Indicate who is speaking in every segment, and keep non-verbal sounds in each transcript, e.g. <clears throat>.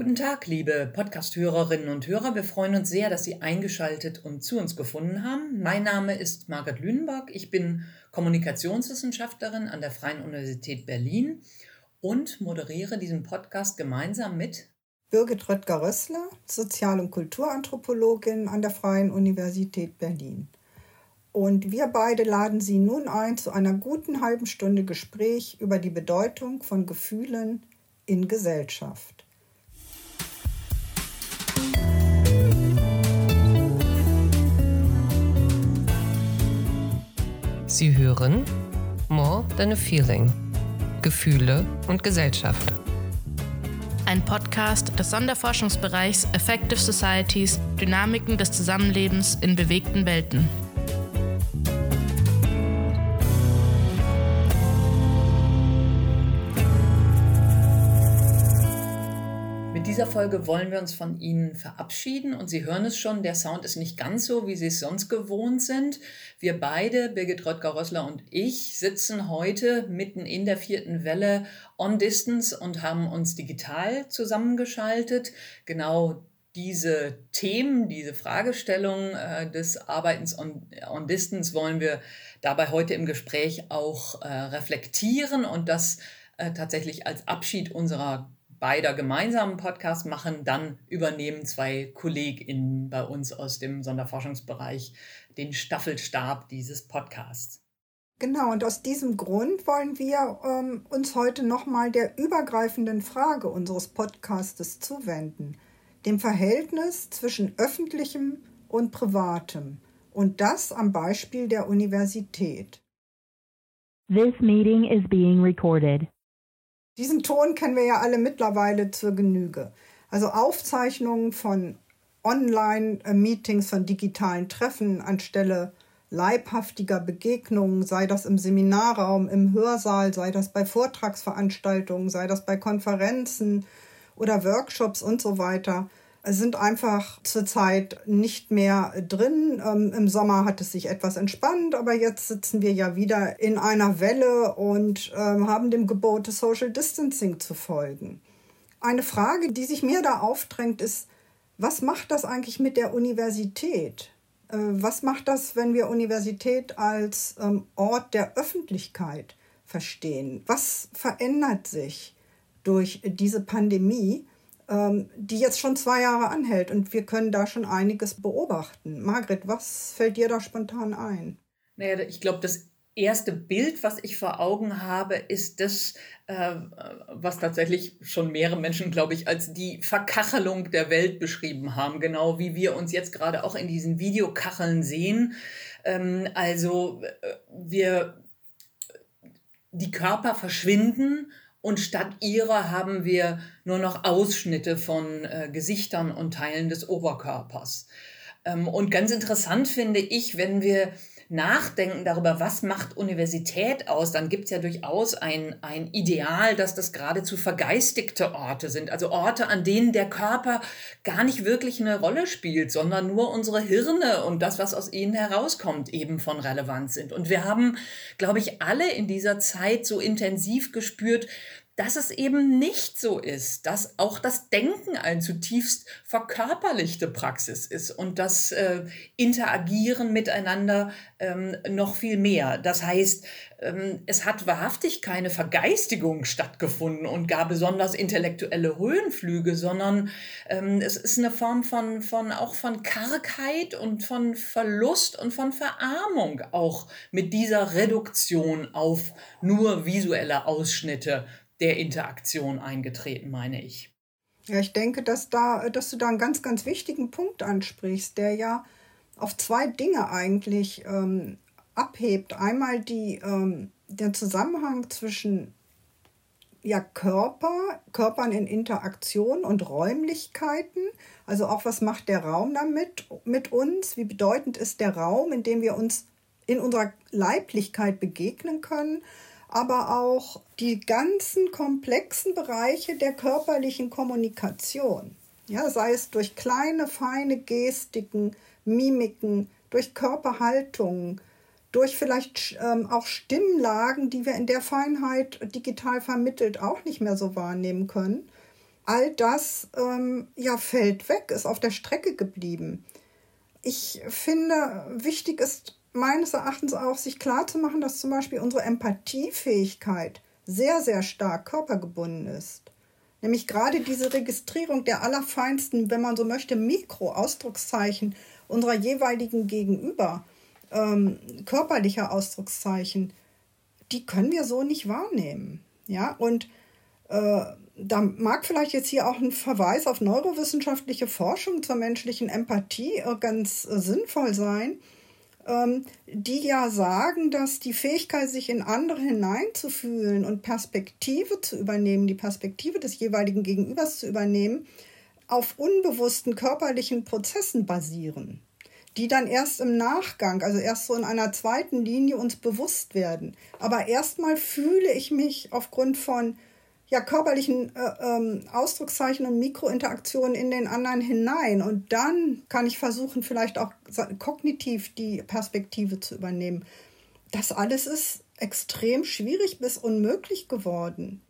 Speaker 1: Guten Tag, liebe Podcast-Hörerinnen und Hörer. Wir freuen uns sehr, dass Sie eingeschaltet und zu uns gefunden haben. Mein Name ist Margret Lünenberg. Ich bin Kommunikationswissenschaftlerin an der Freien Universität Berlin und moderiere diesen Podcast gemeinsam mit
Speaker 2: Birgit Röttger-Rössler, Sozial- und Kulturanthropologin an der Freien Universität Berlin. Und wir beide laden Sie nun ein zu einer guten halben Stunde Gespräch über die Bedeutung von Gefühlen in Gesellschaft.
Speaker 3: Sie hören More Than a Feeling. Gefühle und Gesellschaft.
Speaker 4: Ein Podcast des Sonderforschungsbereichs Effective Societies Dynamiken des Zusammenlebens in bewegten Welten.
Speaker 1: Dieser Folge wollen wir uns von Ihnen verabschieden und Sie hören es schon, der Sound ist nicht ganz so, wie Sie es sonst gewohnt sind. Wir beide, Birgit Röttger-Rössler und ich, sitzen heute mitten in der vierten Welle on Distance und haben uns digital zusammengeschaltet. Genau diese Themen, diese Fragestellung äh, des Arbeitens on, on Distance wollen wir dabei heute im Gespräch auch äh, reflektieren und das äh, tatsächlich als Abschied unserer beider gemeinsamen Podcast machen, dann übernehmen zwei KollegInnen bei uns aus dem Sonderforschungsbereich den Staffelstab dieses Podcasts.
Speaker 2: Genau, und aus diesem Grund wollen wir ähm, uns heute nochmal der übergreifenden Frage unseres Podcastes zuwenden, dem Verhältnis zwischen öffentlichem und privatem und das am Beispiel der Universität.
Speaker 5: This meeting is being recorded.
Speaker 2: Diesen Ton kennen wir ja alle mittlerweile zur Genüge. Also Aufzeichnungen von Online-Meetings, von digitalen Treffen anstelle leibhaftiger Begegnungen, sei das im Seminarraum, im Hörsaal, sei das bei Vortragsveranstaltungen, sei das bei Konferenzen oder Workshops und so weiter sind einfach zurzeit nicht mehr drin. Ähm, Im Sommer hat es sich etwas entspannt, aber jetzt sitzen wir ja wieder in einer Welle und ähm, haben dem Gebot des Social Distancing zu folgen. Eine Frage, die sich mir da aufdrängt, ist, was macht das eigentlich mit der Universität? Äh, was macht das, wenn wir Universität als ähm, Ort der Öffentlichkeit verstehen? Was verändert sich durch diese Pandemie? Ähm, die jetzt schon zwei Jahre anhält und wir können da schon einiges beobachten. Margret, was fällt dir da spontan ein?
Speaker 1: Naja, ich glaube, das erste Bild, was ich vor Augen habe, ist das, äh, was tatsächlich schon mehrere Menschen, glaube ich, als die Verkachelung der Welt beschrieben haben, genau wie wir uns jetzt gerade auch in diesen Videokacheln sehen. Ähm, also äh, wir, die Körper verschwinden und statt ihrer haben wir nur noch Ausschnitte von äh, Gesichtern und Teilen des Oberkörpers. Ähm, und ganz interessant finde ich, wenn wir nachdenken darüber, was macht Universität aus, dann gibt es ja durchaus ein, ein Ideal, dass das geradezu vergeistigte Orte sind. Also Orte, an denen der Körper gar nicht wirklich eine Rolle spielt, sondern nur unsere Hirne und das, was aus ihnen herauskommt, eben von Relevanz sind. Und wir haben, glaube ich, alle in dieser Zeit so intensiv gespürt, dass es eben nicht so ist, dass auch das Denken ein zutiefst verkörperlichte Praxis ist und das äh, Interagieren miteinander ähm, noch viel mehr. Das heißt, ähm, es hat wahrhaftig keine Vergeistigung stattgefunden und gar besonders intellektuelle Höhenflüge, sondern ähm, es ist eine Form von, von auch von Kargheit und von Verlust und von Verarmung auch mit dieser Reduktion auf nur visuelle Ausschnitte der Interaktion eingetreten, meine ich.
Speaker 2: Ja, ich denke, dass, da, dass du da einen ganz, ganz wichtigen Punkt ansprichst, der ja auf zwei Dinge eigentlich ähm, abhebt. Einmal die, ähm, der Zusammenhang zwischen ja, Körper, Körpern in Interaktion und Räumlichkeiten. Also auch, was macht der Raum damit mit uns? Wie bedeutend ist der Raum, in dem wir uns in unserer Leiblichkeit begegnen können? Aber auch die ganzen komplexen Bereiche der körperlichen Kommunikation. Ja, sei es durch kleine, feine Gestiken, Mimiken, durch Körperhaltungen, durch vielleicht ähm, auch Stimmlagen, die wir in der Feinheit digital vermittelt auch nicht mehr so wahrnehmen können. all das ähm, ja fällt weg, ist auf der Strecke geblieben. Ich finde, wichtig ist meines Erachtens auch, sich klarzumachen, dass zum Beispiel unsere Empathiefähigkeit sehr, sehr stark körpergebunden ist. Nämlich gerade diese Registrierung der allerfeinsten, wenn man so möchte, Mikroausdruckszeichen unserer jeweiligen Gegenüber, ähm, körperlicher Ausdruckszeichen, die können wir so nicht wahrnehmen. Ja, und äh, da mag vielleicht jetzt hier auch ein Verweis auf neurowissenschaftliche Forschung zur menschlichen Empathie äh, ganz äh, sinnvoll sein, die ja sagen, dass die Fähigkeit, sich in andere hineinzufühlen und Perspektive zu übernehmen, die Perspektive des jeweiligen Gegenübers zu übernehmen, auf unbewussten körperlichen Prozessen basieren, die dann erst im Nachgang, also erst so in einer zweiten Linie uns bewusst werden. Aber erstmal fühle ich mich aufgrund von ja, körperlichen äh, ähm, Ausdruckszeichen und Mikrointeraktionen in den anderen hinein. Und dann kann ich versuchen, vielleicht auch kognitiv die Perspektive zu übernehmen. Das alles ist extrem schwierig bis unmöglich geworden.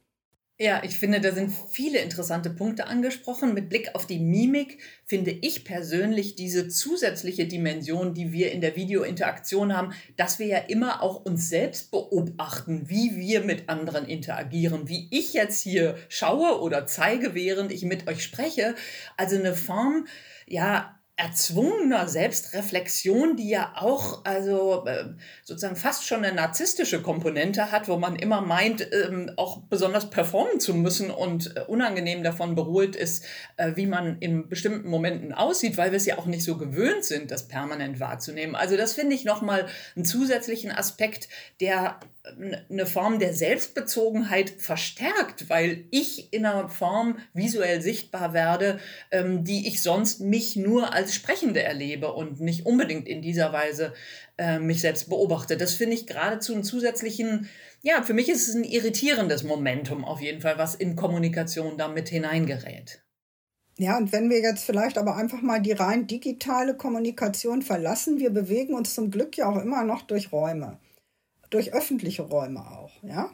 Speaker 1: Ja, ich finde, da sind viele interessante Punkte angesprochen. Mit Blick auf die Mimik finde ich persönlich diese zusätzliche Dimension, die wir in der Videointeraktion haben, dass wir ja immer auch uns selbst beobachten, wie wir mit anderen interagieren, wie ich jetzt hier schaue oder zeige, während ich mit euch spreche. Also eine Form, ja, erzwungener Selbstreflexion, die ja auch also äh, sozusagen fast schon eine narzisstische Komponente hat, wo man immer meint, ähm, auch besonders performen zu müssen und äh, unangenehm davon beruhigt ist, äh, wie man in bestimmten Momenten aussieht, weil wir es ja auch nicht so gewöhnt sind, das permanent wahrzunehmen. Also das finde ich nochmal einen zusätzlichen Aspekt, der eine Form der Selbstbezogenheit verstärkt, weil ich in einer Form visuell sichtbar werde, ähm, die ich sonst mich nur als Sprechende erlebe und nicht unbedingt in dieser Weise äh, mich selbst beobachte. Das finde ich geradezu einen zusätzlichen, ja, für mich ist es ein irritierendes Momentum auf jeden Fall, was in Kommunikation damit hineingerät.
Speaker 2: Ja, und wenn wir jetzt vielleicht aber einfach mal die rein digitale Kommunikation verlassen, wir bewegen uns zum Glück ja auch immer noch durch Räume durch öffentliche Räume auch, ja.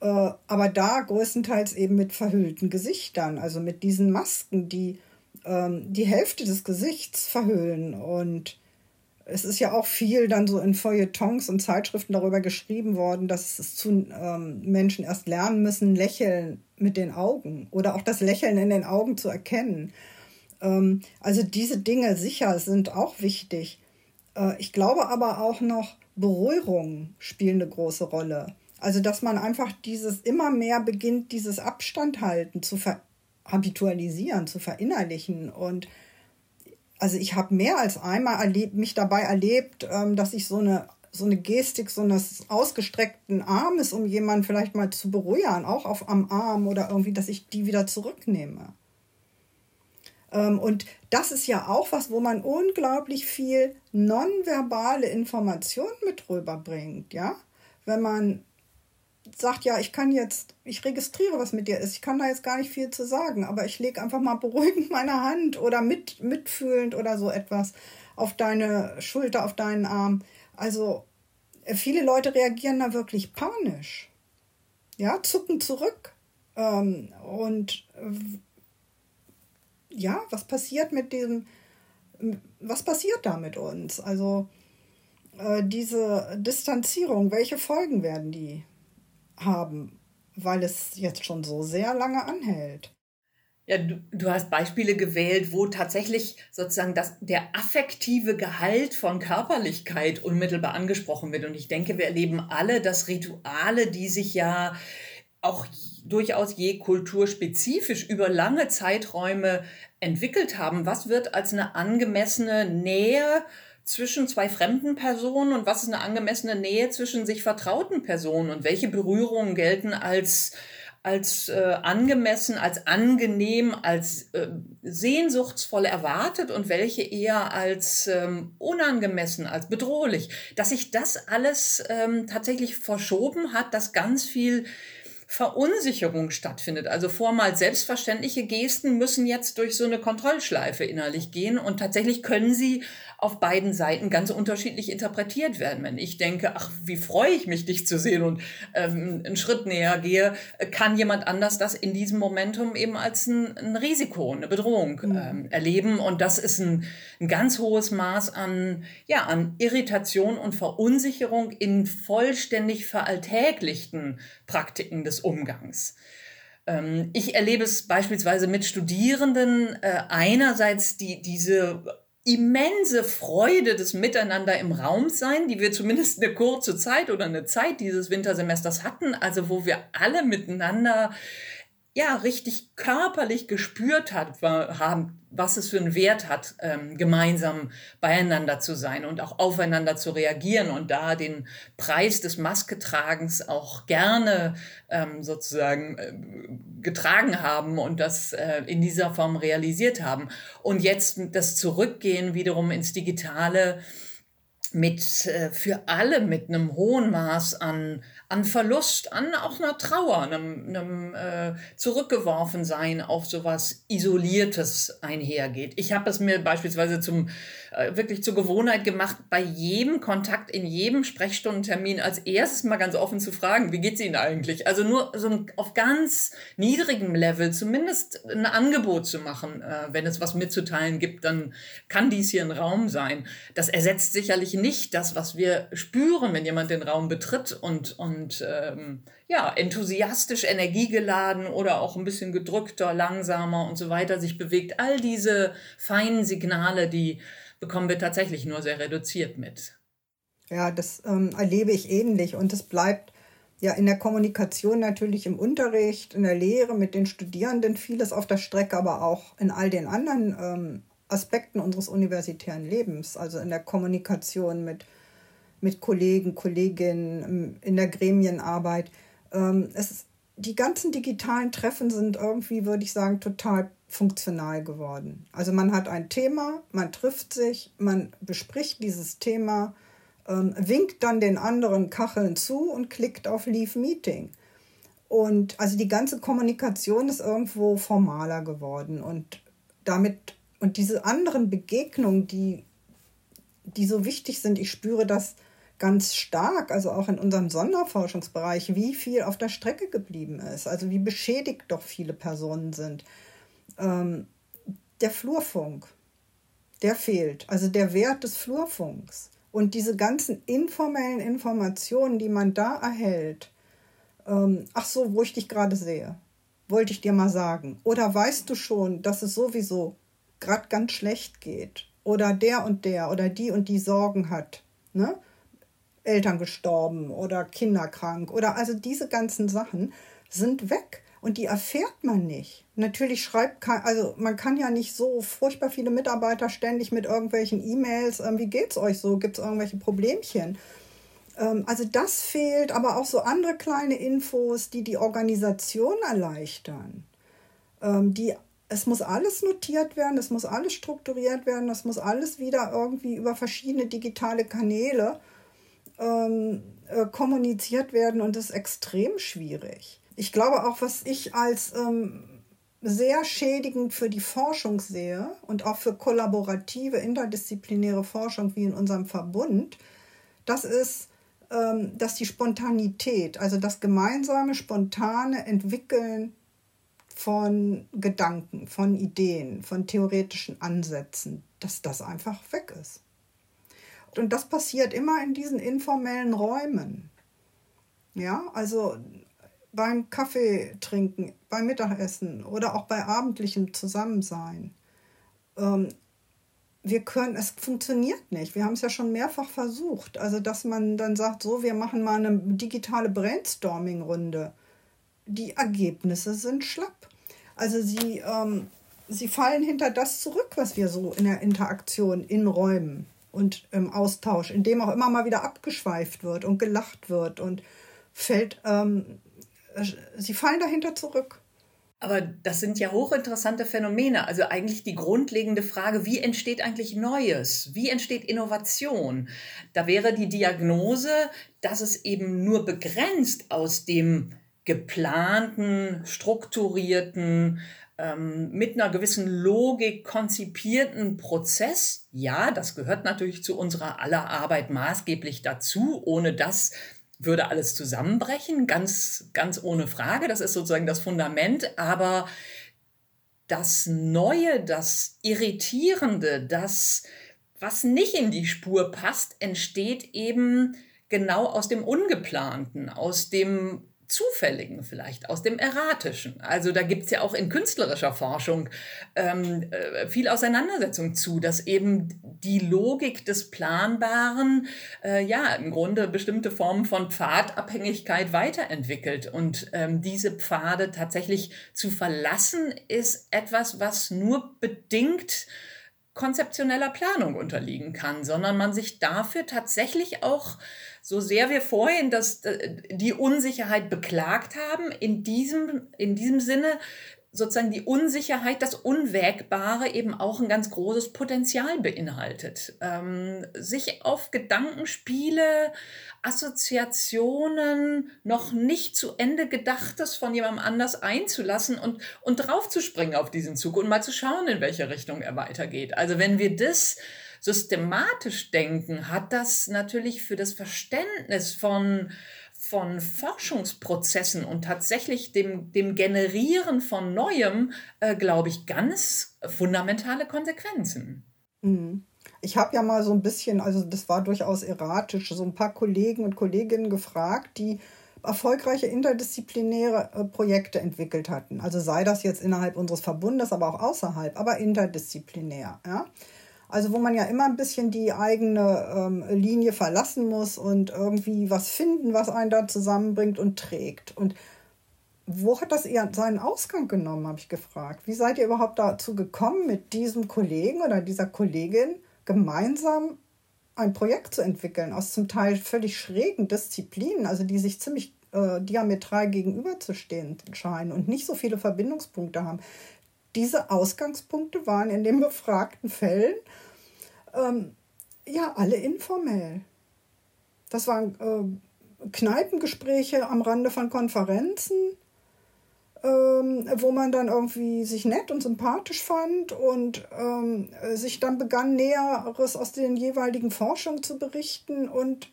Speaker 2: Äh, aber da größtenteils eben mit verhüllten Gesichtern, also mit diesen Masken, die ähm, die Hälfte des Gesichts verhüllen. Und es ist ja auch viel dann so in Feuilletons und Zeitschriften darüber geschrieben worden, dass es zu ähm, Menschen erst lernen müssen, lächeln mit den Augen oder auch das Lächeln in den Augen zu erkennen. Ähm, also diese Dinge sicher sind auch wichtig. Äh, ich glaube aber auch noch, Berührungen spielen eine große Rolle. Also, dass man einfach dieses immer mehr beginnt, dieses Abstand halten zu habitualisieren, zu verinnerlichen. Und also ich habe mehr als einmal erlebt, mich dabei erlebt, ähm, dass ich so eine, so eine Gestik, so eines ausgestreckten Armes, um jemanden vielleicht mal zu berühren, auch auf, am Arm oder irgendwie, dass ich die wieder zurücknehme. Ähm, und das ist ja auch was, wo man unglaublich viel nonverbale Information mit rüberbringt, ja. Wenn man sagt, ja, ich kann jetzt, ich registriere, was mit dir ist, ich kann da jetzt gar nicht viel zu sagen, aber ich lege einfach mal <laughs> beruhigend meine Hand oder mit, mitfühlend oder so etwas auf deine Schulter, auf deinen Arm. Also äh, viele Leute reagieren da wirklich panisch, ja, zucken zurück. Ähm, und ja, was passiert mit dem, was passiert da mit uns? Also äh, diese Distanzierung, welche Folgen werden die haben, weil es jetzt schon so sehr lange anhält?
Speaker 1: Ja, du, du hast Beispiele gewählt, wo tatsächlich sozusagen das, der affektive Gehalt von Körperlichkeit unmittelbar angesprochen wird. Und ich denke, wir erleben alle, dass Rituale, die sich ja auch durchaus je kulturspezifisch über lange Zeiträume entwickelt haben. Was wird als eine angemessene Nähe zwischen zwei fremden Personen und was ist eine angemessene Nähe zwischen sich vertrauten Personen und welche Berührungen gelten als als äh, angemessen, als angenehm, als äh, sehnsuchtsvoll erwartet und welche eher als ähm, unangemessen, als bedrohlich. Dass sich das alles ähm, tatsächlich verschoben hat, dass ganz viel Verunsicherung stattfindet. Also vormals selbstverständliche Gesten müssen jetzt durch so eine Kontrollschleife innerlich gehen und tatsächlich können sie auf beiden Seiten ganz unterschiedlich interpretiert werden. Wenn ich denke, ach, wie freue ich mich, dich zu sehen und ähm, einen Schritt näher gehe, kann jemand anders das in diesem Momentum eben als ein, ein Risiko, eine Bedrohung mhm. ähm, erleben. Und das ist ein, ein ganz hohes Maß an, ja, an Irritation und Verunsicherung in vollständig veralltäglichten Praktiken des Umgangs. Ähm, ich erlebe es beispielsweise mit Studierenden äh, einerseits die, diese immense Freude des Miteinander im Raum sein, die wir zumindest eine kurze Zeit oder eine Zeit dieses Wintersemesters hatten, also wo wir alle miteinander ja richtig körperlich gespürt hat, haben, was es für einen Wert hat, ähm, gemeinsam beieinander zu sein und auch aufeinander zu reagieren und da den Preis des Masketragens auch gerne ähm, sozusagen äh, getragen haben und das äh, in dieser Form realisiert haben. Und jetzt das Zurückgehen wiederum ins Digitale mit äh, für alle mit einem hohen Maß an an Verlust, an auch einer Trauer, einem, einem äh, Zurückgeworfensein auf sowas Isoliertes einhergeht. Ich habe es mir beispielsweise zum äh, wirklich zur Gewohnheit gemacht, bei jedem Kontakt, in jedem Sprechstundentermin als erstes mal ganz offen zu fragen, wie geht's Ihnen eigentlich? Also nur so ein, auf ganz niedrigem Level zumindest ein Angebot zu machen. Äh, wenn es was mitzuteilen gibt, dann kann dies hier ein Raum sein. Das ersetzt sicherlich nicht das, was wir spüren, wenn jemand den Raum betritt und, und ähm, ja, enthusiastisch, energiegeladen oder auch ein bisschen gedrückter, langsamer und so weiter sich bewegt. All diese feinen Signale, die bekommen wir tatsächlich nur sehr reduziert mit.
Speaker 2: Ja, das ähm, erlebe ich ähnlich und es bleibt ja in der Kommunikation natürlich im Unterricht, in der Lehre mit den Studierenden vieles auf der Strecke, aber auch in all den anderen ähm, Aspekten unseres universitären Lebens, also in der Kommunikation mit, mit Kollegen, Kolleginnen, ähm, in der Gremienarbeit. Ähm, es, die ganzen digitalen Treffen sind irgendwie, würde ich sagen, total funktional geworden. Also man hat ein Thema, man trifft sich, man bespricht dieses Thema, ähm, winkt dann den anderen Kacheln zu und klickt auf Leave Meeting. Und also die ganze Kommunikation ist irgendwo formaler geworden und damit und diese anderen Begegnungen, die, die so wichtig sind, ich spüre das ganz stark, also auch in unserem Sonderforschungsbereich, wie viel auf der Strecke geblieben ist, also wie beschädigt doch viele Personen sind ähm, der Flurfunk, der fehlt. Also der Wert des Flurfunks. Und diese ganzen informellen Informationen, die man da erhält, ähm, ach so, wo ich dich gerade sehe, wollte ich dir mal sagen. Oder weißt du schon, dass es sowieso gerade ganz schlecht geht? Oder der und der oder die und die Sorgen hat. Ne? Eltern gestorben oder Kinder krank oder also diese ganzen Sachen sind weg. Und die erfährt man nicht. Natürlich schreibt, also man kann ja nicht so furchtbar viele Mitarbeiter ständig mit irgendwelchen E-Mails, ähm, wie geht's euch so, gibt es irgendwelche Problemchen? Ähm, also das fehlt, aber auch so andere kleine Infos, die die Organisation erleichtern. Ähm, die, es muss alles notiert werden, es muss alles strukturiert werden, es muss alles wieder irgendwie über verschiedene digitale Kanäle ähm, äh, kommuniziert werden und das ist extrem schwierig ich glaube auch, was ich als ähm, sehr schädigend für die Forschung sehe und auch für kollaborative, interdisziplinäre Forschung wie in unserem Verbund, das ist, ähm, dass die Spontanität, also das gemeinsame, spontane Entwickeln von Gedanken, von Ideen, von theoretischen Ansätzen, dass das einfach weg ist. Und das passiert immer in diesen informellen Räumen. Ja, also beim Kaffee trinken, beim Mittagessen oder auch bei abendlichem Zusammensein. Ähm, wir können, es funktioniert nicht. Wir haben es ja schon mehrfach versucht. Also, dass man dann sagt, so, wir machen mal eine digitale Brainstorming-Runde. Die Ergebnisse sind schlapp. Also, sie, ähm, sie fallen hinter das zurück, was wir so in der Interaktion in Räumen und im Austausch, in dem auch immer mal wieder abgeschweift wird und gelacht wird und fällt ähm, äh, sie fallen dahinter zurück.
Speaker 1: Aber das sind ja hochinteressante Phänomene. Also eigentlich die grundlegende Frage, wie entsteht eigentlich Neues? Wie entsteht Innovation? Da wäre die Diagnose, dass es eben nur begrenzt aus dem geplanten, strukturierten, ähm, mit einer gewissen Logik konzipierten Prozess. Ja, das gehört natürlich zu unserer aller Arbeit maßgeblich dazu. Ohne das würde alles zusammenbrechen, ganz, ganz ohne Frage. Das ist sozusagen das Fundament. Aber das Neue, das Irritierende, das, was nicht in die Spur passt, entsteht eben genau aus dem Ungeplanten, aus dem Zufälligen vielleicht, aus dem Erratischen. Also da gibt es ja auch in künstlerischer Forschung ähm, äh, viel Auseinandersetzung zu, dass eben die Logik des Planbaren äh, ja im Grunde bestimmte Formen von Pfadabhängigkeit weiterentwickelt. Und ähm, diese Pfade tatsächlich zu verlassen, ist etwas, was nur bedingt konzeptioneller Planung unterliegen kann, sondern man sich dafür tatsächlich auch so sehr wir vorhin das, äh, die Unsicherheit beklagt haben, in diesem, in diesem Sinne sozusagen die Unsicherheit, das Unwägbare eben auch ein ganz großes Potenzial beinhaltet. Ähm, sich auf Gedankenspiele, Assoziationen, noch nicht zu Ende Gedachtes von jemandem anders einzulassen und, und draufzuspringen auf diesen Zug und mal zu schauen, in welche Richtung er weitergeht. Also wenn wir das systematisch denken, hat das natürlich für das Verständnis von, von Forschungsprozessen und tatsächlich dem, dem Generieren von Neuem, äh, glaube ich, ganz fundamentale Konsequenzen.
Speaker 2: Mhm. Ich habe ja mal so ein bisschen, also das war durchaus erratisch, so ein paar Kollegen und Kolleginnen gefragt, die erfolgreiche interdisziplinäre äh, Projekte entwickelt hatten. Also sei das jetzt innerhalb unseres Verbundes, aber auch außerhalb, aber interdisziplinär. Ja? Also wo man ja immer ein bisschen die eigene ähm, Linie verlassen muss und irgendwie was finden, was einen da zusammenbringt und trägt. Und wo hat das seinen Ausgang genommen, habe ich gefragt. Wie seid ihr überhaupt dazu gekommen, mit diesem Kollegen oder dieser Kollegin gemeinsam ein Projekt zu entwickeln aus zum Teil völlig schrägen Disziplinen, also die sich ziemlich äh, diametral gegenüberzustehen scheinen und nicht so viele Verbindungspunkte haben diese Ausgangspunkte waren in den befragten Fällen ähm, ja alle informell. Das waren äh, Kneipengespräche am Rande von Konferenzen, ähm, wo man dann irgendwie sich nett und sympathisch fand und ähm, sich dann begann, Näheres aus den jeweiligen Forschungen zu berichten und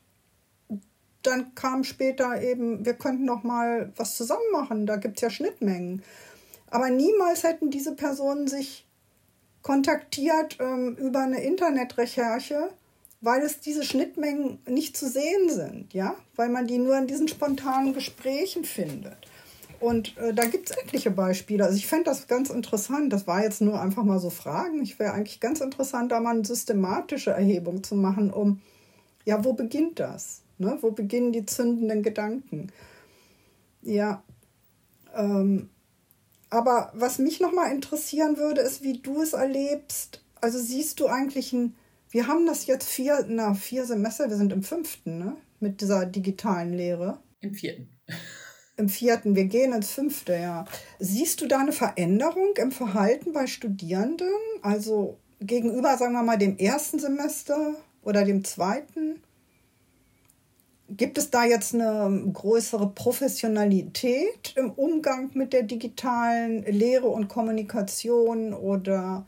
Speaker 2: dann kam später eben, wir könnten noch mal was zusammen machen, da gibt es ja Schnittmengen. Aber niemals hätten diese Personen sich kontaktiert ähm, über eine Internetrecherche, weil es diese Schnittmengen nicht zu sehen sind, ja, weil man die nur in diesen spontanen Gesprächen findet. Und äh, da gibt es etliche Beispiele. Also ich fände das ganz interessant. Das war jetzt nur einfach mal so Fragen. Ich wäre eigentlich ganz interessant, da mal eine systematische Erhebung zu machen, um, ja, wo beginnt das? Ne? Wo beginnen die zündenden Gedanken? Ja, ähm, aber was mich nochmal interessieren würde, ist, wie du es erlebst. Also siehst du eigentlich ein, wir haben das jetzt vier, na, vier Semester, wir sind im fünften, ne? Mit dieser digitalen Lehre.
Speaker 1: Im vierten. <laughs>
Speaker 2: Im vierten, wir gehen ins fünfte, ja. Siehst du da eine Veränderung im Verhalten bei Studierenden? Also gegenüber, sagen wir mal, dem ersten Semester oder dem zweiten? Gibt es da jetzt eine größere Professionalität im Umgang mit der digitalen Lehre und Kommunikation oder?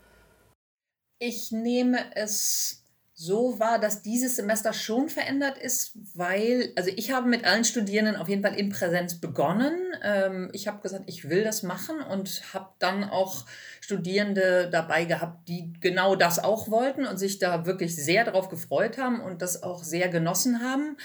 Speaker 1: Ich nehme es so wahr, dass dieses Semester schon verändert ist, weil, also ich habe mit allen Studierenden auf jeden Fall in Präsenz begonnen. Ähm, ich habe gesagt, ich will das machen und habe dann auch Studierende dabei gehabt, die genau das auch wollten und sich da wirklich sehr darauf gefreut haben und das auch sehr genossen haben.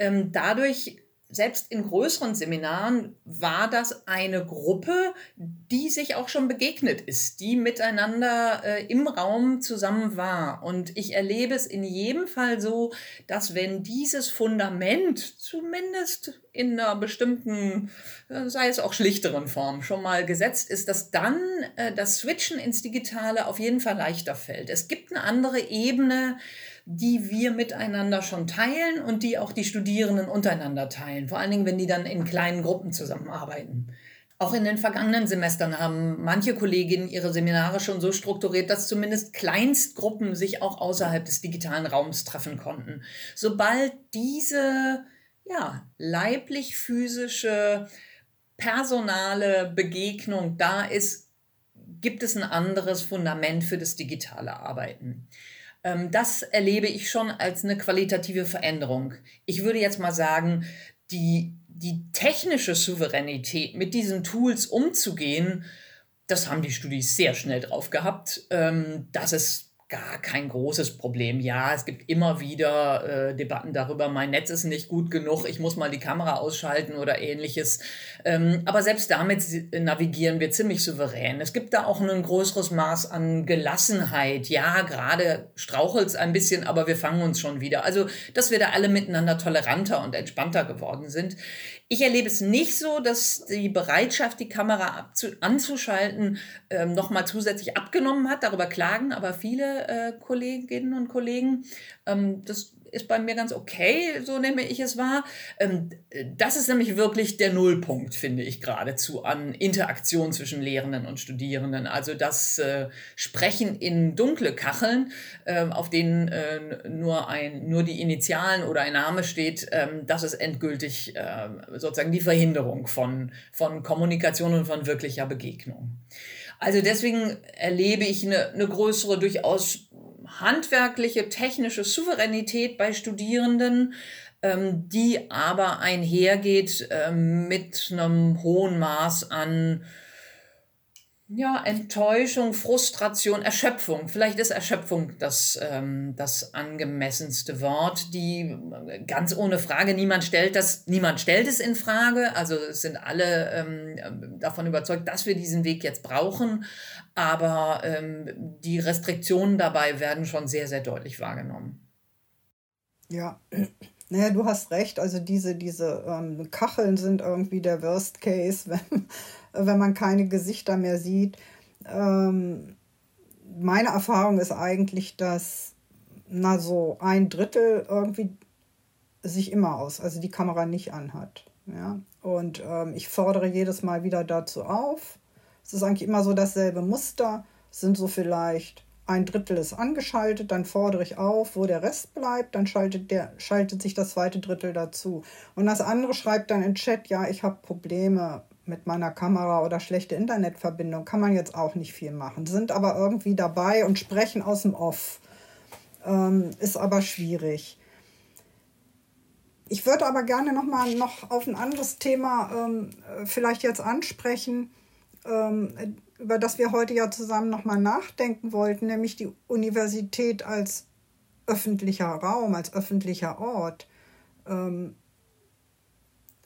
Speaker 1: Ähm, dadurch selbst in größeren Seminaren war das eine Gruppe, die sich auch schon begegnet ist, die miteinander äh, im Raum zusammen war. Und ich erlebe es in jedem Fall so, dass wenn dieses Fundament zumindest in einer bestimmten, äh, sei es auch schlichteren Form, schon mal gesetzt ist, dass dann äh, das Switchen ins Digitale auf jeden Fall leichter fällt. Es gibt eine andere Ebene, die wir miteinander schon teilen und die auch die Studierenden untereinander teilen. Vor allen Dingen, wenn die dann in kleinen Gruppen zusammenarbeiten. Auch in den vergangenen Semestern haben manche Kolleginnen ihre Seminare schon so strukturiert, dass zumindest Kleinstgruppen sich auch außerhalb des digitalen Raums treffen konnten. Sobald diese ja, leiblich-physische personale Begegnung da ist, gibt es ein anderes Fundament für das digitale Arbeiten. Ähm, das erlebe ich schon als eine qualitative Veränderung. Ich würde jetzt mal sagen, die, die technische Souveränität, mit diesen Tools umzugehen, das haben die Studis sehr schnell drauf gehabt. Ähm, das ist gar kein großes Problem. Ja, es gibt immer wieder äh, Debatten darüber, mein Netz ist nicht gut genug, ich muss mal die Kamera ausschalten oder ähnliches. Ähm, aber selbst damit navigieren wir ziemlich souverän. Es gibt da auch ein größeres Maß an Gelassenheit. Ja, gerade strauchelt es ein bisschen, aber wir fangen uns schon wieder. Also, dass wir da alle miteinander toleranter und entspannter geworden sind. Ich erlebe es nicht so, dass die Bereitschaft, die Kamera anzuschalten, ähm, nochmal zusätzlich abgenommen hat. Darüber klagen aber viele äh, Kolleginnen und Kollegen. Ähm, das ist bei mir ganz okay, so nehme ich es wahr. Ähm, das ist nämlich wirklich der Nullpunkt, finde ich geradezu, an Interaktion zwischen Lehrenden und Studierenden. Also das äh, Sprechen in dunkle Kacheln, äh, auf denen äh, nur, ein, nur die Initialen oder ein Name steht, ähm, das ist endgültig äh, sozusagen die Verhinderung von, von Kommunikation und von wirklicher Begegnung. Also deswegen erlebe ich eine, eine größere, durchaus handwerkliche, technische Souveränität bei Studierenden, ähm, die aber einhergeht ähm, mit einem hohen Maß an ja, Enttäuschung, Frustration, Erschöpfung. Vielleicht ist Erschöpfung das, ähm, das angemessenste Wort, die ganz ohne Frage, niemand stellt das, niemand stellt es in Frage. Also es sind alle ähm, davon überzeugt, dass wir diesen Weg jetzt brauchen. Aber ähm, die Restriktionen dabei werden schon sehr, sehr deutlich wahrgenommen.
Speaker 2: Ja, <clears throat> naja, du hast recht. Also diese, diese ähm, Kacheln sind irgendwie der Worst Case, <laughs> wenn, wenn man keine Gesichter mehr sieht. Ähm, meine Erfahrung ist eigentlich, dass na so ein Drittel irgendwie sich immer aus, also die Kamera nicht anhat. Ja? Und ähm, ich fordere jedes Mal wieder dazu auf. Es ist eigentlich immer so dasselbe Muster. Es sind so vielleicht ein Drittel ist angeschaltet, dann fordere ich auf, wo der Rest bleibt, dann schaltet, der, schaltet sich das zweite Drittel dazu. Und das andere schreibt dann in Chat, ja, ich habe Probleme mit meiner Kamera oder schlechte Internetverbindung, kann man jetzt auch nicht viel machen. Sind aber irgendwie dabei und sprechen aus dem Off. Ähm, ist aber schwierig. Ich würde aber gerne noch mal noch auf ein anderes Thema ähm, vielleicht jetzt ansprechen, ähm, über das wir heute ja zusammen noch mal nachdenken wollten, nämlich die Universität als öffentlicher Raum, als öffentlicher Ort. Ähm,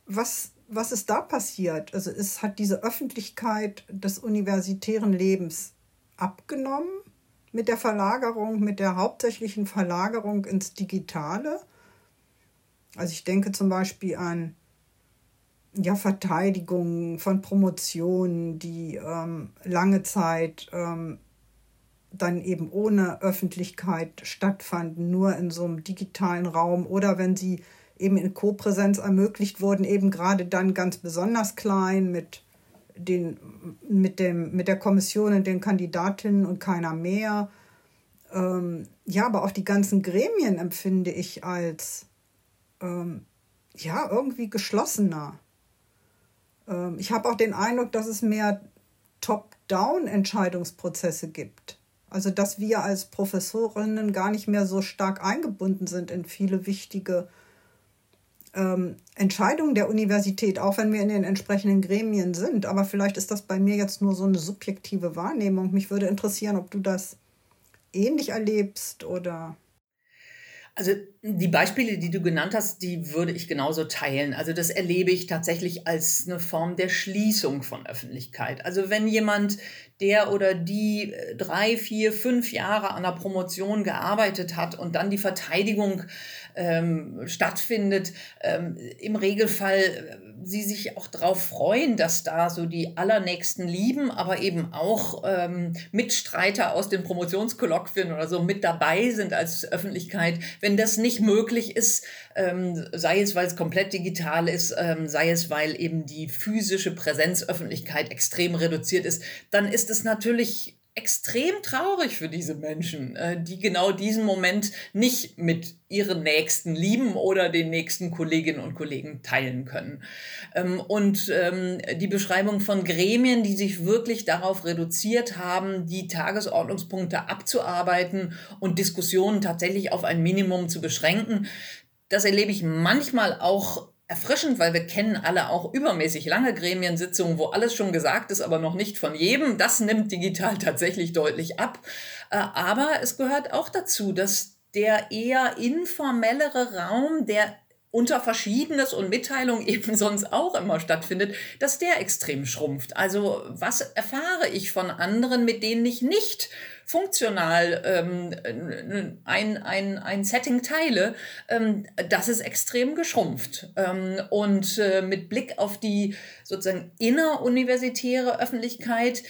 Speaker 2: was was ist da passiert? Also es hat diese Öffentlichkeit des universitären Lebens abgenommen mit der Verlagerung, mit der hauptsächlichen Verlagerung ins Digitale. Also ich denke zum Beispiel an ja, Verteidigung von Promotionen, die ähm, lange Zeit ähm, dann eben ohne Öffentlichkeit stattfanden, nur in so einem digitalen Raum oder wenn sie eben in Kopräsenz ermöglicht wurden, eben gerade dann ganz besonders klein mit, den, mit, dem, mit der Kommission und den Kandidatinnen und keiner mehr. Ähm, ja, aber auch die ganzen Gremien empfinde ich als ähm, ja irgendwie geschlossener. Ähm, ich habe auch den Eindruck, dass es mehr Top-Down-Entscheidungsprozesse gibt. Also dass wir als Professorinnen gar nicht mehr so stark eingebunden sind in viele wichtige ähm, Entscheidungen der Universität, auch wenn wir in den entsprechenden Gremien sind. Aber vielleicht ist das bei mir jetzt nur so eine subjektive Wahrnehmung. Mich würde interessieren, ob du das ähnlich erlebst oder.
Speaker 1: Also die Beispiele, die du genannt hast, die würde ich genauso teilen. Also das erlebe ich tatsächlich als eine Form der Schließung von Öffentlichkeit. Also wenn jemand, der oder die äh, drei, vier, fünf Jahre an einer Promotion gearbeitet hat und dann die Verteidigung ähm, stattfindet, ähm, im Regelfall äh, sie sich auch darauf freuen, dass da so die allernächsten Lieben, aber eben auch ähm, Mitstreiter aus den Promotionskolloquien oder so mit dabei sind als Öffentlichkeit. Wenn das nicht möglich ist, ähm, sei es, weil es komplett digital ist, ähm, sei es, weil eben die physische Präsenzöffentlichkeit extrem reduziert ist, dann ist es natürlich extrem traurig für diese Menschen, äh, die genau diesen Moment nicht mit ihren Nächsten lieben oder den nächsten Kolleginnen und Kollegen teilen können. Ähm, und ähm, die Beschreibung von Gremien, die sich wirklich darauf reduziert haben, die Tagesordnungspunkte abzuarbeiten und Diskussionen tatsächlich auf ein Minimum zu beschränken, das erlebe ich manchmal auch erfrischend, weil wir kennen alle auch übermäßig lange Gremiensitzungen, wo alles schon gesagt ist, aber noch nicht von jedem. Das nimmt digital <laughs> tatsächlich deutlich ab. Äh, aber es gehört auch dazu, dass der eher informellere Raum, der unter Verschiedenes und Mitteilung <laughs> eben sonst auch immer stattfindet, dass der extrem schrumpft. Also was erfahre ich von anderen, mit denen ich nicht funktional ähm, ein, ein, ein Setting teile, ähm, das ist extrem geschrumpft. Ähm, und äh, mit Blick auf die sozusagen inneruniversitäre Öffentlichkeit,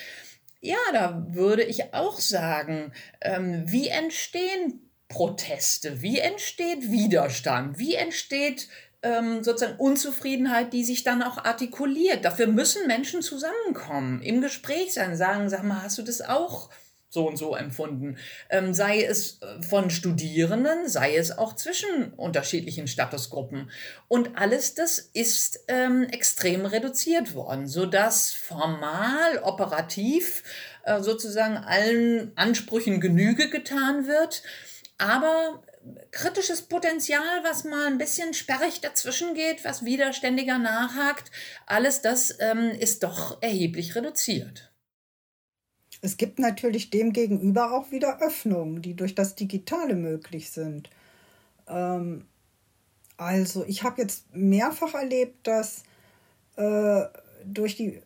Speaker 1: ja, da würde ich auch sagen, ähm, wie entstehen Proteste? Wie entsteht Widerstand? Wie entsteht ähm, sozusagen Unzufriedenheit, die sich dann auch artikuliert? Dafür müssen Menschen zusammenkommen, im Gespräch sein, sagen, sag mal, hast du das auch so und so empfunden. Ähm, sei es äh, von Studierenden, sei es auch zwischen unterschiedlichen Statusgruppen. Und alles das ist ähm, extrem reduziert worden, sodass formal, operativ äh, sozusagen allen Ansprüchen Genüge getan wird. Aber kritisches Potenzial, was mal ein bisschen sperrig dazwischen geht, was widerständiger nachhakt, alles das ähm, ist doch erheblich reduziert.
Speaker 2: Es gibt natürlich demgegenüber auch wieder Öffnungen, die durch das Digitale möglich sind. Ähm, also ich habe jetzt mehrfach erlebt, dass äh, durch die,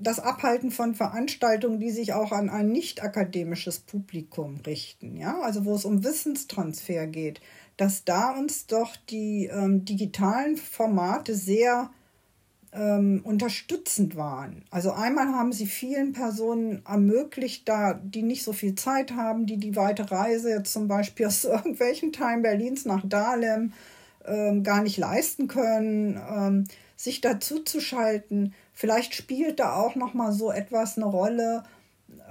Speaker 2: das Abhalten von Veranstaltungen, die sich auch an ein nicht akademisches Publikum richten, ja, also wo es um Wissenstransfer geht, dass da uns doch die ähm, digitalen Formate sehr ähm, unterstützend waren. Also einmal haben sie vielen Personen ermöglicht, da die nicht so viel Zeit haben, die die weite Reise jetzt zum Beispiel aus <laughs> irgendwelchen Teilen Berlins nach Dahlem ähm, gar nicht leisten können, ähm, sich dazu zu schalten. Vielleicht spielt da auch noch mal so etwas eine Rolle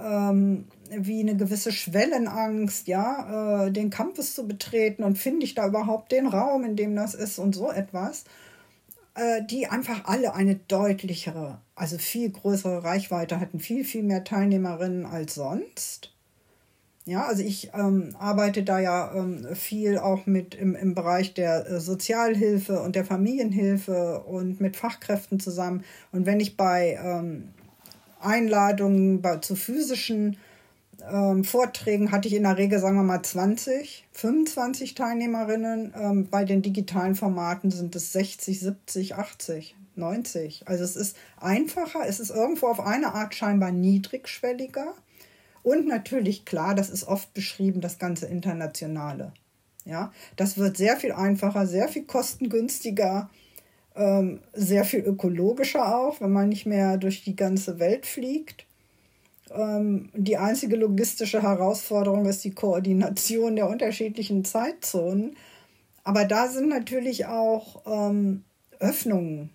Speaker 2: ähm, wie eine gewisse Schwellenangst, ja, äh, den Campus zu betreten und finde ich da überhaupt den Raum, in dem das ist und so etwas. Äh, die einfach alle eine deutlichere, also viel größere Reichweite hatten, viel, viel mehr Teilnehmerinnen als sonst. Ja, also ich ähm, arbeite da ja ähm, viel auch mit im, im Bereich der äh, Sozialhilfe und der Familienhilfe und mit Fachkräften zusammen. Und wenn ich bei ähm, Einladungen bei, zu physischen ähm, Vorträgen hatte ich in der Regel, sagen wir mal, 20, 25 Teilnehmerinnen. Ähm, bei den digitalen Formaten sind es 60, 70, 80, 90. Also es ist einfacher, es ist irgendwo auf eine Art scheinbar niedrigschwelliger. Und natürlich, klar, das ist oft beschrieben, das ganze Internationale. Ja, das wird sehr viel einfacher, sehr viel kostengünstiger, ähm, sehr viel ökologischer auch, wenn man nicht mehr durch die ganze Welt fliegt. Ähm, die einzige logistische Herausforderung ist die Koordination der unterschiedlichen Zeitzonen. Aber da sind natürlich auch ähm, Öffnungen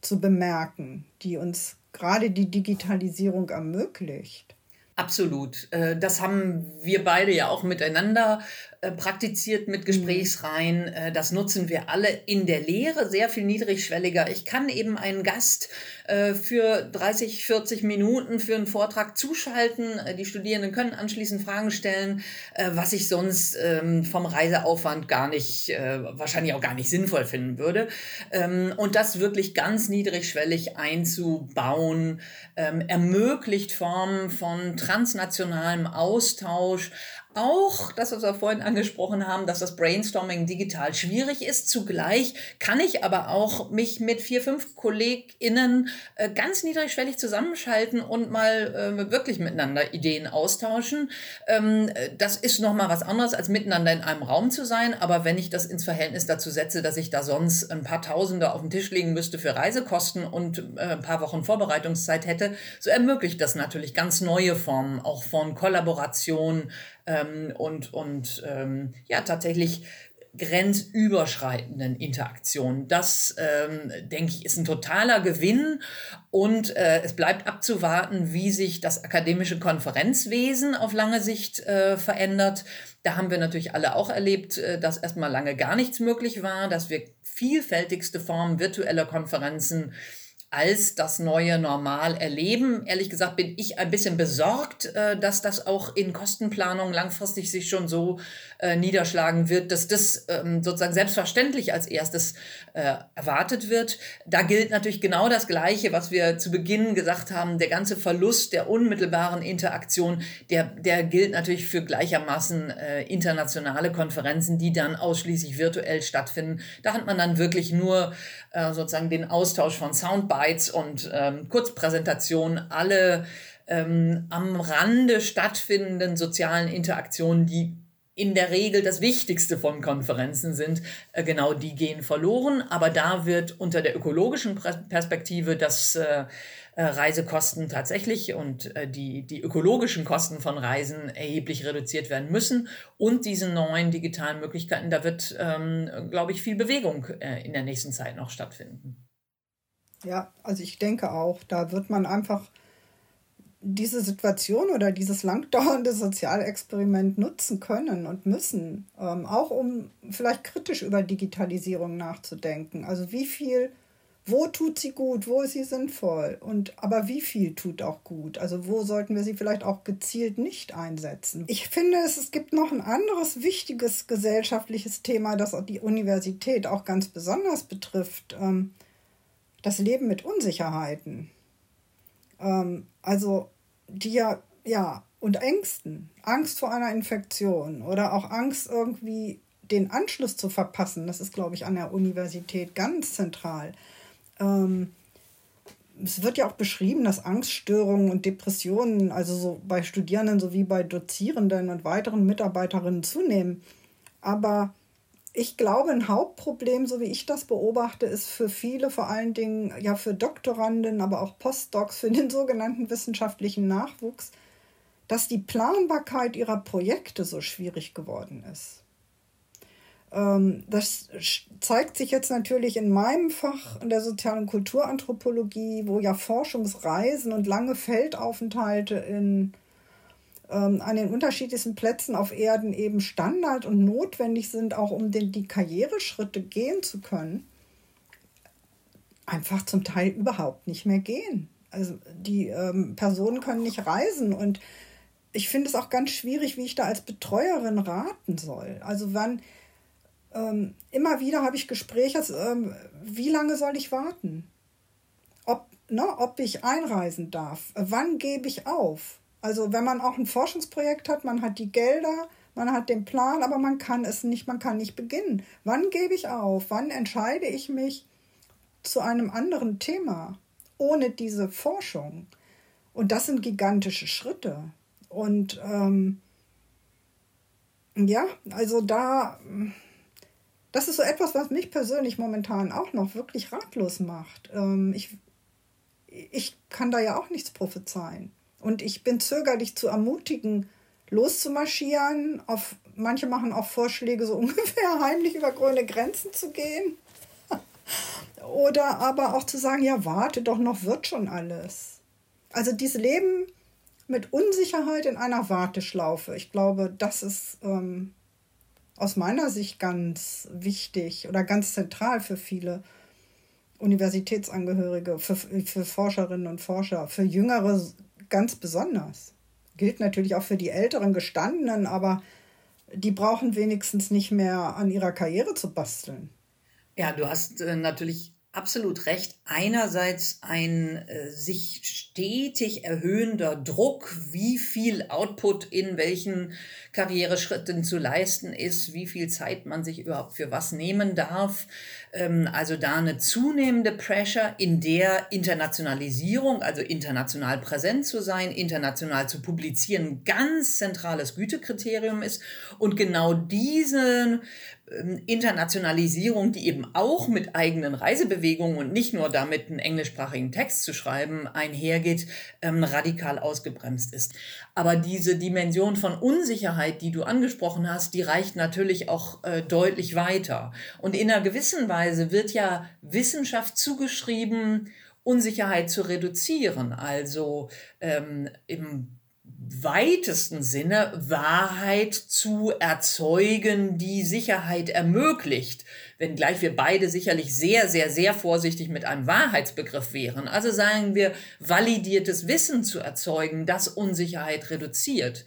Speaker 2: zu bemerken, die uns gerade die Digitalisierung ermöglicht.
Speaker 1: Absolut. Äh, das haben wir beide ja auch miteinander praktiziert mit mhm. Gesprächsreihen. Äh, das nutzen wir alle in der Lehre sehr viel niedrigschwelliger. Ich kann eben einen Gast äh, für 30, 40 Minuten für einen Vortrag zuschalten. Die Studierenden können anschließend Fragen stellen, was ich sonst ähm, vom Reiseaufwand gar nicht, wahrscheinlich auch gar nicht sinnvoll finden würde. Ähm, und das wirklich ganz niedrigschwellig einzubauen, ähm, ermöglicht Formen von transnationalem Austausch, auch das, was wir vorhin angesprochen haben, dass das Brainstorming digital schwierig ist. Zugleich kann ich aber auch mich mit vier, fünf KollegInnen äh, ganz niedrigschwellig zusammenschalten und mal äh, wirklich miteinander Ideen austauschen. Ähm, das ist nochmal was anderes, als miteinander in einem Raum zu sein. Aber wenn ich das ins Verhältnis dazu setze, dass ich da sonst ein paar Tausende auf den Tisch legen müsste für Reisekosten und äh, ein paar Wochen Vorbereitungszeit hätte, so ermöglicht das natürlich ganz neue Formen auch von Kollaboration, ähm, und, und ähm, ja, tatsächlich grenzüberschreitenden Interaktion. Das, ähm, denke ich, ist ein totaler Gewinn und äh, es bleibt abzuwarten, wie sich das akademische Konferenzwesen auf lange Sicht äh, verändert. Da haben wir natürlich alle auch erlebt, äh, dass erstmal lange gar nichts möglich war, dass wir vielfältigste Formen virtueller Konferenzen als das neue Normal erleben. Ehrlich gesagt bin ich ein bisschen besorgt, äh, dass das auch in Kostenplanung langfristig sich schon so äh, niederschlagen wird, dass das ähm, sozusagen selbstverständlich als erstes äh, erwartet wird. Da gilt natürlich genau das Gleiche, was wir zu Beginn gesagt haben. Der ganze Verlust der unmittelbaren Interaktion, der, der gilt natürlich für gleichermaßen internationale Konferenzen, die dann ausschließlich virtuell stattfinden. Da hat man dann wirklich nur sozusagen den Austausch von Soundbites und ähm, Kurzpräsentationen alle ähm, am Rande stattfindenden sozialen Interaktionen, die in der Regel das Wichtigste von Konferenzen sind, äh, genau die gehen verloren. Aber da wird unter der ökologischen Perspektive das äh, äh, Reisekosten tatsächlich und die, die ökologischen Kosten von Reisen erheblich reduziert werden müssen. Und diese neuen digitalen Möglichkeiten, da wird, ähm, glaube ich, viel Bewegung in der nächsten Zeit noch stattfinden.
Speaker 2: Ja, also ich denke auch, da wird man einfach diese Situation oder dieses langdauernde Sozialexperiment nutzen können und müssen, ähm, auch um vielleicht kritisch über Digitalisierung nachzudenken. Also wie viel, wo tut sie gut, wo ist sie sinnvoll und aber wie viel tut auch gut? Also wo sollten wir sie vielleicht auch gezielt nicht einsetzen? Ich finde, es, es gibt noch ein anderes wichtiges gesellschaftliches Thema, das die Universität auch ganz besonders betrifft. Ähm, das Leben mit Unsicherheiten. Ähm, also die ja, ja, und Ängsten. Angst vor einer Infektion oder auch Angst irgendwie den Anschluss zu verpassen. Das ist, glaube ich, an der Universität ganz zentral. Ähm, es wird ja auch beschrieben, dass Angststörungen und Depressionen, also so bei Studierenden sowie bei Dozierenden und weiteren Mitarbeiterinnen zunehmen. Aber ich glaube, ein Hauptproblem, so wie ich das beobachte, ist für viele, vor allen Dingen ja für Doktoranden, aber auch Postdocs, für den sogenannten wissenschaftlichen Nachwuchs, dass die Planbarkeit ihrer Projekte so schwierig geworden ist. Ähm, das zeigt sich jetzt natürlich in meinem Fach in der sozialen Kulturanthropologie, wo ja Forschungsreisen und lange Feldaufenthalte in an den unterschiedlichsten Plätzen auf Erden eben Standard und notwendig sind, auch um den, die Karriereschritte gehen zu können, einfach zum Teil überhaupt nicht mehr gehen. Also die ähm, Personen können nicht reisen und ich finde es auch ganz schwierig, wie ich da als Betreuerin raten soll. Also wann ähm, immer wieder habe ich Gespräche, ähm, wie lange soll ich warten? Ob, ne, ob ich einreisen darf? Wann gebe ich auf? Also wenn man auch ein Forschungsprojekt hat, man hat die Gelder, man hat den Plan, aber man kann es nicht, man kann nicht beginnen. Wann gebe ich auf? Wann entscheide ich mich zu einem anderen Thema ohne diese Forschung? Und das sind gigantische Schritte. Und ähm, ja, also da, das ist so etwas, was mich persönlich momentan auch noch wirklich ratlos macht. Ähm, ich, ich kann da ja auch nichts prophezeien. Und ich bin zögerlich zu ermutigen, loszumarschieren. Auf, manche machen auch Vorschläge, so <laughs> ungefähr heimlich über grüne Grenzen zu gehen. <laughs> Oder aber auch zu sagen, ja, warte doch noch, wird schon alles. Also dieses Leben mit Unsicherheit in einer Warteschlaufe, ich glaube, das ist ähm, aus meiner Sicht ganz wichtig oder ganz zentral für viele Universitätsangehörige, für, für Forscherinnen und Forscher, für jüngere ganz besonders. Gilt natürlich auch für die älteren Gestandenen, aber die brauchen wenigstens nicht mehr an ihrer Karriere zu basteln.
Speaker 1: Ja, du hast äh, natürlich absolut recht. Einerseits ein äh, sich stetig erhöhender Druck, wie viel Output in welchen Karriereschritten zu leisten ist, wie viel Zeit man sich überhaupt für was nehmen darf. Ähm, also da eine zunehmende Pressure, in der Internationalisierung, also international präsent zu sein, international zu publizieren, ganz zentrales Gütekriterium ist. Und genau diese ähm, Internationalisierung, die eben auch mit eigenen Reisebewegungen und nicht nur damit einen englischsprachigen Text zu schreiben einhergeht, ähm, radikal ausgebremst ist. Aber diese Dimension von Unsicherheit, die du angesprochen hast, die reicht natürlich auch äh, deutlich weiter. Und in einer gewissen Weise wird ja Wissenschaft zugeschrieben, Unsicherheit zu reduzieren, also ähm, im weitesten Sinne Wahrheit zu erzeugen, die Sicherheit ermöglicht. Wenngleich wir beide sicherlich sehr, sehr, sehr vorsichtig mit einem Wahrheitsbegriff wären. Also sagen wir, validiertes Wissen zu erzeugen, das Unsicherheit reduziert.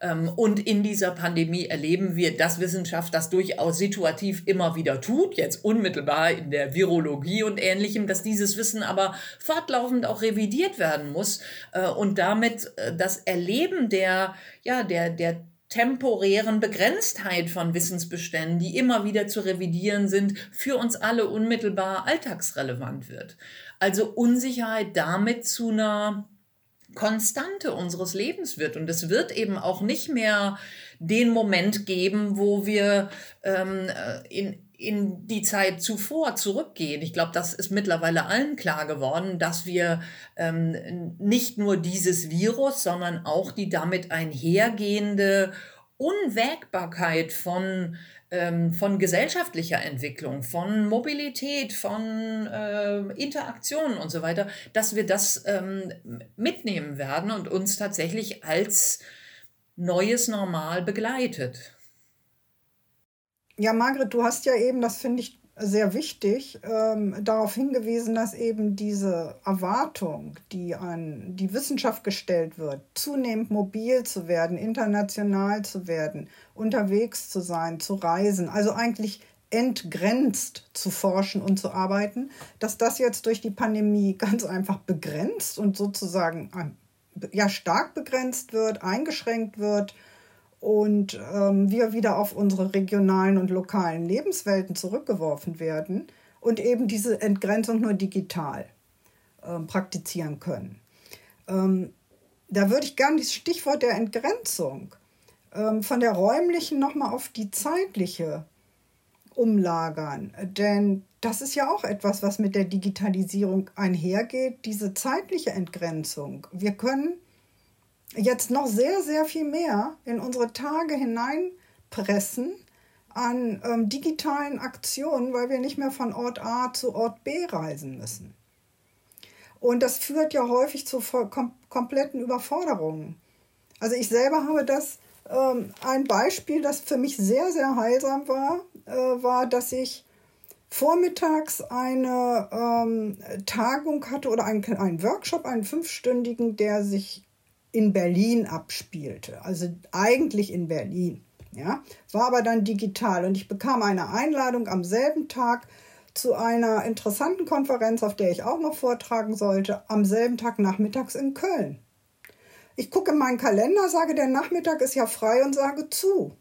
Speaker 1: Ähm, und in dieser Pandemie erleben wir, dass Wissenschaft das durchaus situativ immer wieder tut, jetzt unmittelbar in der Virologie und ähnlichem, dass dieses Wissen aber fortlaufend auch revidiert werden muss äh, und damit äh, das Erleben der, ja, der, der temporären Begrenztheit von Wissensbeständen, die immer wieder zu revidieren sind, für uns alle unmittelbar alltagsrelevant wird. Also Unsicherheit damit zu einer Konstante unseres Lebens wird. Und es wird eben auch nicht mehr den Moment geben, wo wir ähm, äh, in, in die Zeit zuvor zurückgehen. Ich glaube, das ist mittlerweile allen klar geworden, dass wir ähm, nicht nur dieses Virus, sondern auch die damit einhergehende Unwägbarkeit von ähm, von gesellschaftlicher Entwicklung, von Mobilität, von äh, Interaktionen und so weiter, dass wir das ähm, mitnehmen werden und uns tatsächlich als neues Normal begleitet.
Speaker 2: Ja, Margret, du hast ja eben, das finde ich sehr wichtig, ähm, darauf hingewiesen, dass eben diese Erwartung, die an die Wissenschaft gestellt wird, zunehmend mobil zu werden, international zu werden, unterwegs zu sein, zu reisen, also eigentlich entgrenzt zu forschen und zu arbeiten, dass das jetzt durch die Pandemie <laughs> ganz einfach begrenzt und sozusagen ja stark begrenzt wird, eingeschränkt wird und ähm, wir wieder auf unsere regionalen und lokalen Lebenswelten zurückgeworfen werden und eben diese Entgrenzung nur digital ähm, praktizieren können. Ähm, da würde ich gerne das Stichwort der Entgrenzung ähm, von der räumlichen nochmal auf die zeitliche umlagern. Denn das ist ja auch etwas, was mit der Digitalisierung einhergeht, diese zeitliche Entgrenzung. Wir können jetzt noch sehr, sehr viel mehr in unsere Tage hineinpressen an ähm, digitalen Aktionen, weil wir nicht mehr von Ort A zu Ort B reisen müssen. Und das führt ja häufig zu kom kompletten Überforderungen. Also ich selber habe das, ähm, ein Beispiel, das für mich sehr, sehr heilsam war, äh, war, dass ich vormittags eine ähm, Tagung hatte oder einen, einen Workshop, einen fünfstündigen, der sich in Berlin abspielte, also eigentlich in Berlin. Ja, war aber dann digital und ich bekam eine Einladung am selben Tag zu einer interessanten Konferenz, auf der ich auch noch vortragen sollte, am selben Tag nachmittags in Köln. Ich gucke in meinen Kalender, sage, der Nachmittag ist ja frei und sage zu.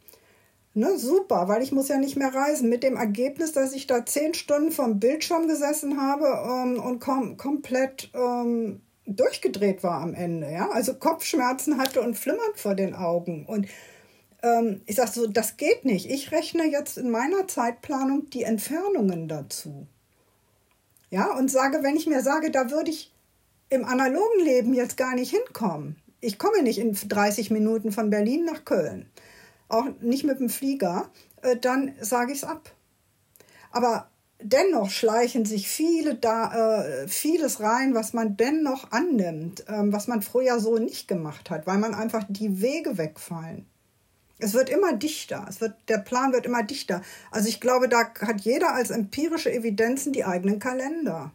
Speaker 2: Ne, super, weil ich muss ja nicht mehr reisen. Mit dem Ergebnis, dass ich da zehn Stunden vom Bildschirm gesessen habe ähm, und kom komplett ähm, durchgedreht war am Ende, ja, also Kopfschmerzen hatte und flimmern vor den Augen. Und ähm, ich sage so, das geht nicht. Ich rechne jetzt in meiner Zeitplanung die Entfernungen dazu. Ja, und sage, wenn ich mir sage, da würde ich im analogen Leben jetzt gar nicht hinkommen. Ich komme nicht in 30 Minuten von Berlin nach Köln, auch nicht mit dem Flieger, äh, dann sage ich es ab. Aber dennoch schleichen sich viele da, äh, vieles rein, was man dennoch annimmt, ähm, was man früher so nicht gemacht hat, weil man einfach die Wege wegfallen. Es wird immer dichter, es wird, der Plan wird immer dichter. Also ich glaube, da hat jeder als empirische Evidenzen die eigenen Kalender.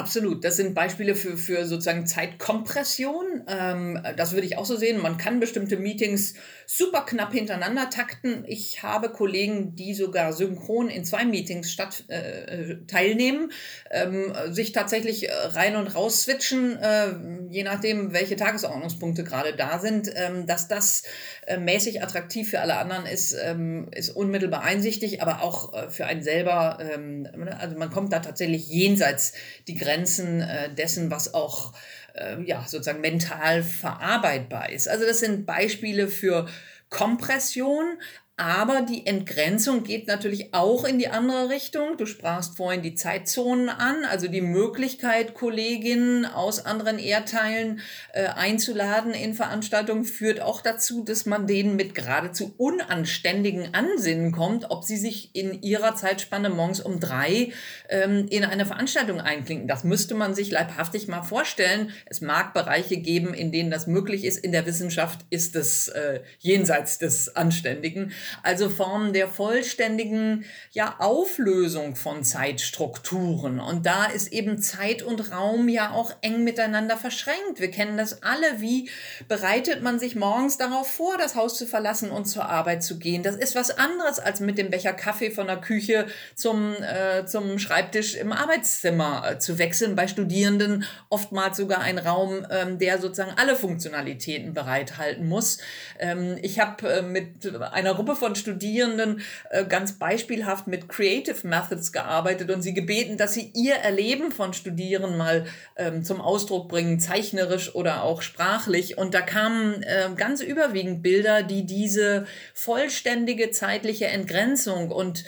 Speaker 1: Absolut, das sind Beispiele für, für sozusagen Zeitkompression. Ähm, das würde ich auch so sehen. Man kann bestimmte Meetings super knapp hintereinander takten. Ich habe Kollegen, die sogar synchron in zwei Meetings statt, äh, teilnehmen, ähm, sich tatsächlich äh, rein und raus switchen, äh, je nachdem, welche Tagesordnungspunkte gerade da sind. Ähm, dass das äh, mäßig attraktiv für alle anderen ist, ähm, ist unmittelbar einsichtig, aber auch äh, für einen selber. Ähm, also man kommt da tatsächlich jenseits die Grenzen Grenzen äh, dessen, was auch äh, ja, sozusagen mental verarbeitbar ist. Also das sind Beispiele für Kompression, Aber die Entgrenzung geht natürlich auch in die andere Richtung. Du sprachst vorhin die Zeitzonen an, also die Möglichkeit, Kolleginnen aus anderen Erdteilen äh, einzuladen in Veranstaltungen, führt auch dazu, dass man denen mit geradezu unanständigen Ansinnen kommt, ob sie sich in ihrer Zeitspanne morgens um drei ähm, in eine Veranstaltung einklinken. Das müsste man sich leibhaftig mal vorstellen. Es mag Bereiche geben, in denen das möglich ist. In der Wissenschaft ist es äh, jenseits des Anständigen. Also Formen der vollständigen ja, Auflösung von Zeitstrukturen. Und da ist eben Zeit und Raum ja auch eng miteinander verschränkt. Wir kennen das alle. Wie bereitet man sich morgens darauf vor, das Haus zu verlassen und zur Arbeit zu gehen? Das ist was anderes, als mit dem Becher Kaffee von der Küche zum, äh, zum Schreibtisch im Arbeitszimmer äh, zu wechseln. Bei Studierenden oftmals sogar ein Raum, ähm, der sozusagen alle Funktionalitäten bereithalten muss. Ähm, ich habe äh, mit einer Gruppe von Studierenden äh, ganz beispielhaft mit Creative Methods gearbeitet und sie gebeten, dass sie ihr Erleben von Studieren mal ähm, zum Ausdruck bringen, zeichnerisch oder auch sprachlich. Und da kamen äh, ganz überwiegend Bilder, die diese vollständige zeitliche Entgrenzung und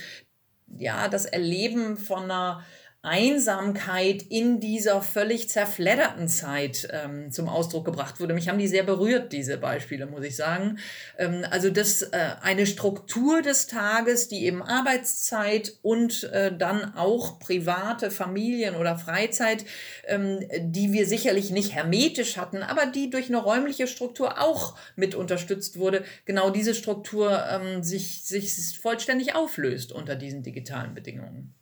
Speaker 1: ja, das Erleben von einer Einsamkeit in dieser völlig zerfledderten Zeit ähm, zum Ausdruck gebracht wurde. Mich haben die sehr berührt, diese Beispiele, muss ich sagen. Ähm, also das äh, eine Struktur des Tages, die eben Arbeitszeit und äh, dann auch private Familien oder Freizeit, ähm, die wir sicherlich nicht hermetisch hatten, aber die durch eine räumliche Struktur auch mit unterstützt wurde, genau diese Struktur ähm, sich, sich vollständig auflöst unter diesen digitalen Bedingungen.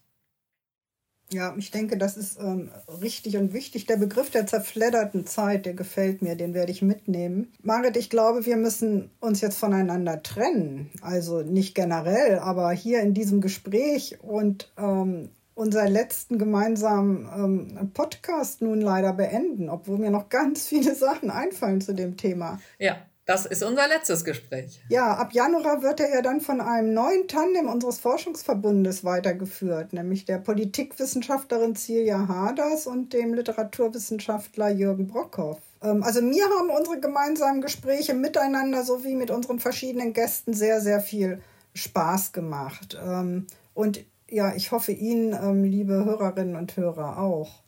Speaker 2: Ja, ich denke, das ist ähm, richtig und wichtig. Der Begriff der zerfledderten Zeit, der gefällt mir, den werde ich mitnehmen. Marit, ich glaube, wir müssen uns jetzt voneinander trennen. Also nicht generell, aber hier in diesem Gespräch und ähm, unseren letzten gemeinsamen ähm, Podcast nun leider beenden, obwohl mir noch ganz viele Sachen einfallen zu dem Thema.
Speaker 1: Ja, das ist unser letztes Gespräch.
Speaker 2: Ja, ab Januar wird er ja dann von einem neuen Tandem unseres Forschungsverbundes weitergeführt, nämlich der Politikwissenschaftlerin Silja Haders und dem Literaturwissenschaftler Jürgen Brockhoff. Ähm, also mir haben unsere gemeinsamen Gespräche miteinander sowie mit unseren verschiedenen Gästen sehr, sehr viel Spaß gemacht. Ähm, und ja, ich hoffe Ihnen, ähm, liebe Hörerinnen und Hörer, auch.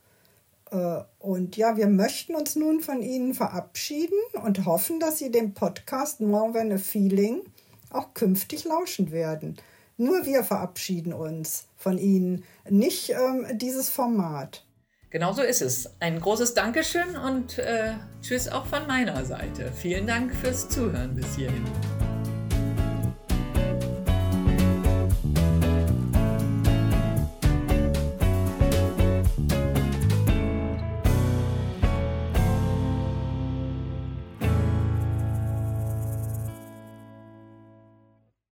Speaker 2: Äh, und ja, wir möchten uns nun von Ihnen verabschieden und hoffen, dass Sie dem Podcast More Than a Feeling auch künftig lauschen werden. Nur wir verabschieden uns von Ihnen, nicht ähm, dieses Format.
Speaker 1: Genau so ist es. Ein großes Dankeschön und äh, Tschüss auch von meiner Seite. Vielen Dank fürs Zuhören bis hierhin.